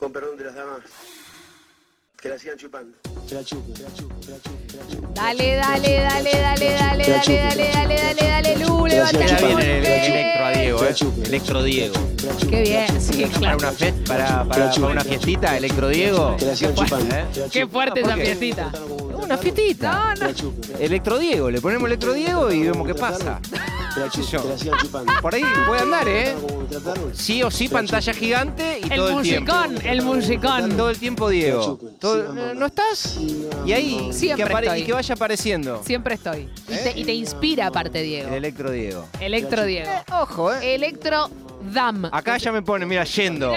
con perdón de las damas, que la sigan chupando. Dale, dale, dale, dale, dale, dale, dale, dale, dale, dale, Lu, levanta golpe. electro a Diego, ¿eh? Electro Diego. Qué bien, sí, Para una, fe- para, para, para una fiestita, Electro Diego. Que la sigan Qué chupando. fuerte, ¿eh? Qué fuerte esa fiestita. Una fiestita. No, Electro Diego, le ponemos Electro Diego y vemos qué pasa. La yo. chupando. Por ahí puede andar, ¿eh? Sí o sí, pantalla gigante y El todo el tiempo. el musicón. Todo el tiempo, Diego. Todo-. ¿No estás? Y ahí, Siempre que estoy. y que vaya apareciendo. Siempre estoy. Y te, y te inspira aparte, El Diego. Electro Diego. Electro Diego. Eh, ojo, ¿eh? Electro Dam. Acá ya me pone, mira, yendo.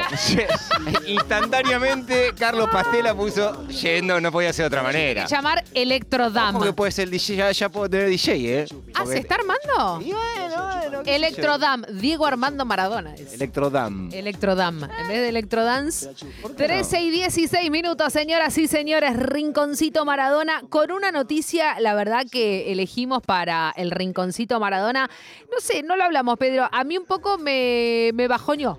Instantáneamente Carlos Pastela puso yendo, no podía ser de otra manera. Llamar Electro Dam. Porque puede ser DJ, ya, ya puedo tener DJ, ¿eh? Ah, ¿se está armando? Y bueno, bueno. qué sé Electro yo. Dam. Diego Armando Maradona es. Electrodam. Electrodam. En vez de Electrodance. 13 y 16 minutos, señoras y señores. Rinconcito Maradona. Con una noticia, la verdad que elegimos para el Rinconcito Maradona. No sé, no lo hablamos, Pedro. A mí un poco me, me bajoñó.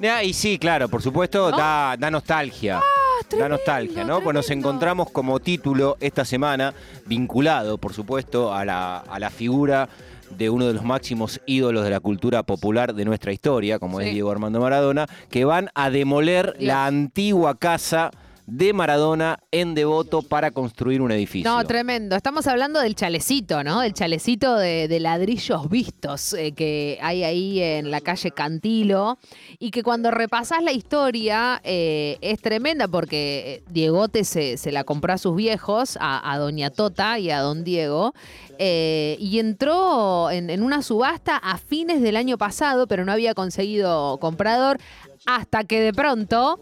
Ya, y sí, claro, por supuesto, da, da nostalgia. da Ah, tremendo, nostalgia, ¿no? Pues nos encontramos como título esta semana, vinculado, por supuesto, a la, a la figura de uno de los máximos ídolos de la cultura popular de nuestra historia, como Sí. es Diego Armando Maradona, que van a demoler Dios. la antigua casa de Maradona en Devoto para construir un edificio. No, tremendo. Estamos hablando del chalecito, ¿no? El chalecito de, ladrillos vistos eh, que hay ahí en la calle Cantilo y que cuando repasás la historia eh, es tremenda porque eh, Diegote se, se la compró a sus viejos, a, Doña Tota y a Don Diego, y entró en, en una subasta a fines del año pasado, pero no había conseguido comprador hasta que de pronto...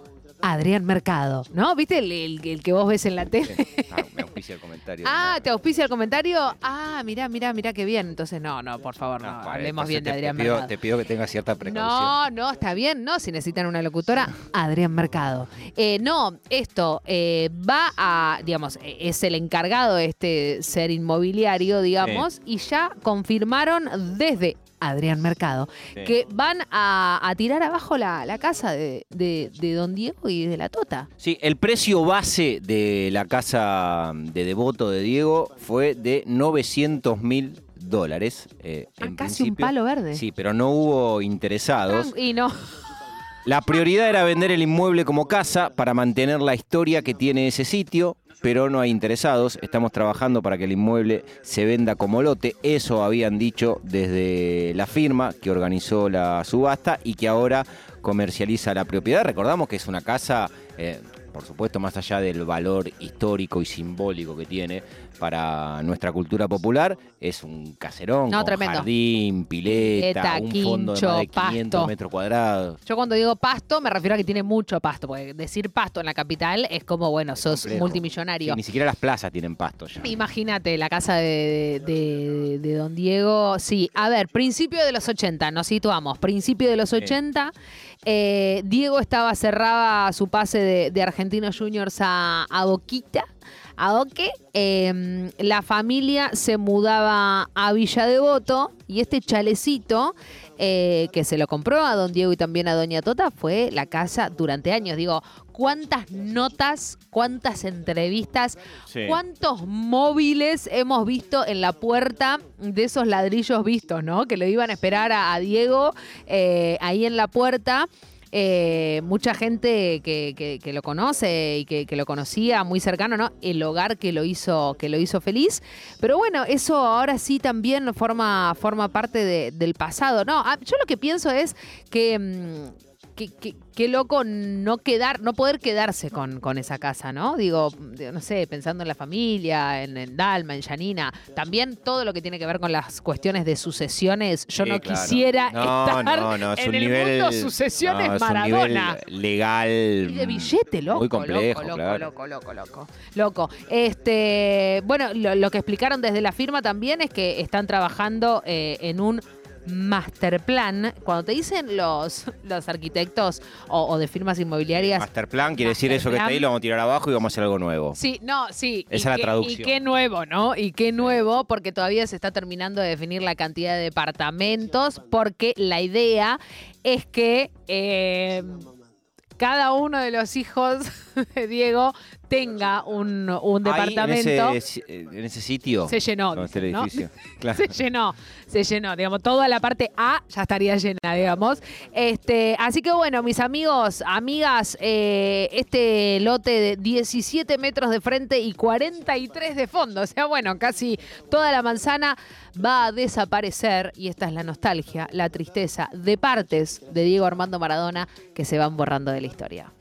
Adrián Mercado, ¿no? ¿Viste el, el- el que vos ves en la tele? Ah, me auspicia el comentario. Ah, ¿te auspicia el comentario? Ah, mirá, mirá, mirá qué bien. Entonces, no, no, por favor, no, No, vale, hablemos bien de Adrián te pido, Mercado. te pido que tengas cierta precaución. No, no, está bien, no, si necesitan una locutora, Adrián Mercado. Eh, no, esto eh, va a, digamos, eh, es el encargado de este ser inmobiliario, digamos, y ya confirmaron desde Adrián Mercado Sí. que van a, a tirar abajo la, la casa de, de- de Don Diego y de la Tota. Sí, el precio base de la casa de devoto de Diego fue de 900 mil dólares. eh, Ah, en casi un palo verde. Sí, pero no hubo interesados. Y no. La prioridad era vender el inmueble como casa para mantener la historia que tiene ese sitio, pero no hay interesados. Estamos trabajando para que el inmueble se venda como lote. Eso habían dicho desde la firma que organizó la subasta y que ahora comercializa la propiedad. Recordamos que es una casa, eh, por supuesto, más allá del valor histórico y simbólico que tiene para nuestra cultura popular, es un caserón No, con tremendo. jardín, pileta, Pileta, un fondo de más de 500 pasto. metros cuadrados. Yo cuando digo pasto me refiero a que tiene mucho pasto, porque decir pasto en la capital es como, bueno, sos Complejo. multimillonario. Sí, ni siquiera las plazas tienen pasto ya. Imagínate la casa de, de- de Don Diego. Sí, a ver, principio de los 80, nos situamos. Principio de los 80, eh, Diego estaba cerraba su pase de, de Argentinos Juniors a, a Boquita. A Oque, eh, la familia se mudaba a Villa Devoto y este chalecito eh, que se lo compró a don Diego y también a doña Tota fue la casa durante años. Digo, ¿cuántas notas, cuántas entrevistas, Sí. cuántos móviles hemos visto en la puerta de esos ladrillos vistos, ¿no? Que le iban a esperar a, a Diego eh, ahí en la puerta. Eh, mucha gente que, que- lo conoce y que, lo conocía muy cercano, ¿no? El hogar que lo hizo, que lo hizo feliz. Pero bueno, eso ahora sí también forma, forma parte de- del pasado. No, ah, yo lo que pienso es que. mm, que- que- Qué loco no quedar, no poder quedarse con, con esa casa, ¿no? Digo, no sé, pensando en la familia, en, en Dalma, en Janina, también todo lo que tiene que ver con las cuestiones de sucesiones. Yo Sí, no claro. quisiera No, estar no, no, es en un el nivel, mundo sucesiones un Maradona. nivel legal. Y de billete, loco. Muy complejo, loco, claro. loco, loco, loco, loco. Este, bueno, lo, lo que explicaron desde la firma también es que están trabajando eh, en un master plan. Cuando te dicen los, los arquitectos o, o de firmas inmobiliarias. Master plan quiere decir eso que está ahí, lo vamos a tirar abajo y vamos a hacer algo nuevo. Sí, no, sí. Esa es la traducción. Y qué nuevo, ¿no? Y qué nuevo, porque todavía se está terminando de definir la cantidad de departamentos, porque la idea es que eh, cada uno de los hijos de Diego tenga un, departamento. en, ese, en ese sitio. Se llenó. Claro. Se llenó, se llenó. Digamos, toda la parte A ya estaría llena, digamos. Este, así que bueno, mis amigos, amigas, eh, este lote de 17 metros de frente y 43 de fondo. O sea, bueno, casi toda la manzana va a desaparecer. Y esta es la nostalgia, la tristeza de partes de Diego Armando Maradona que se van borrando de la historia.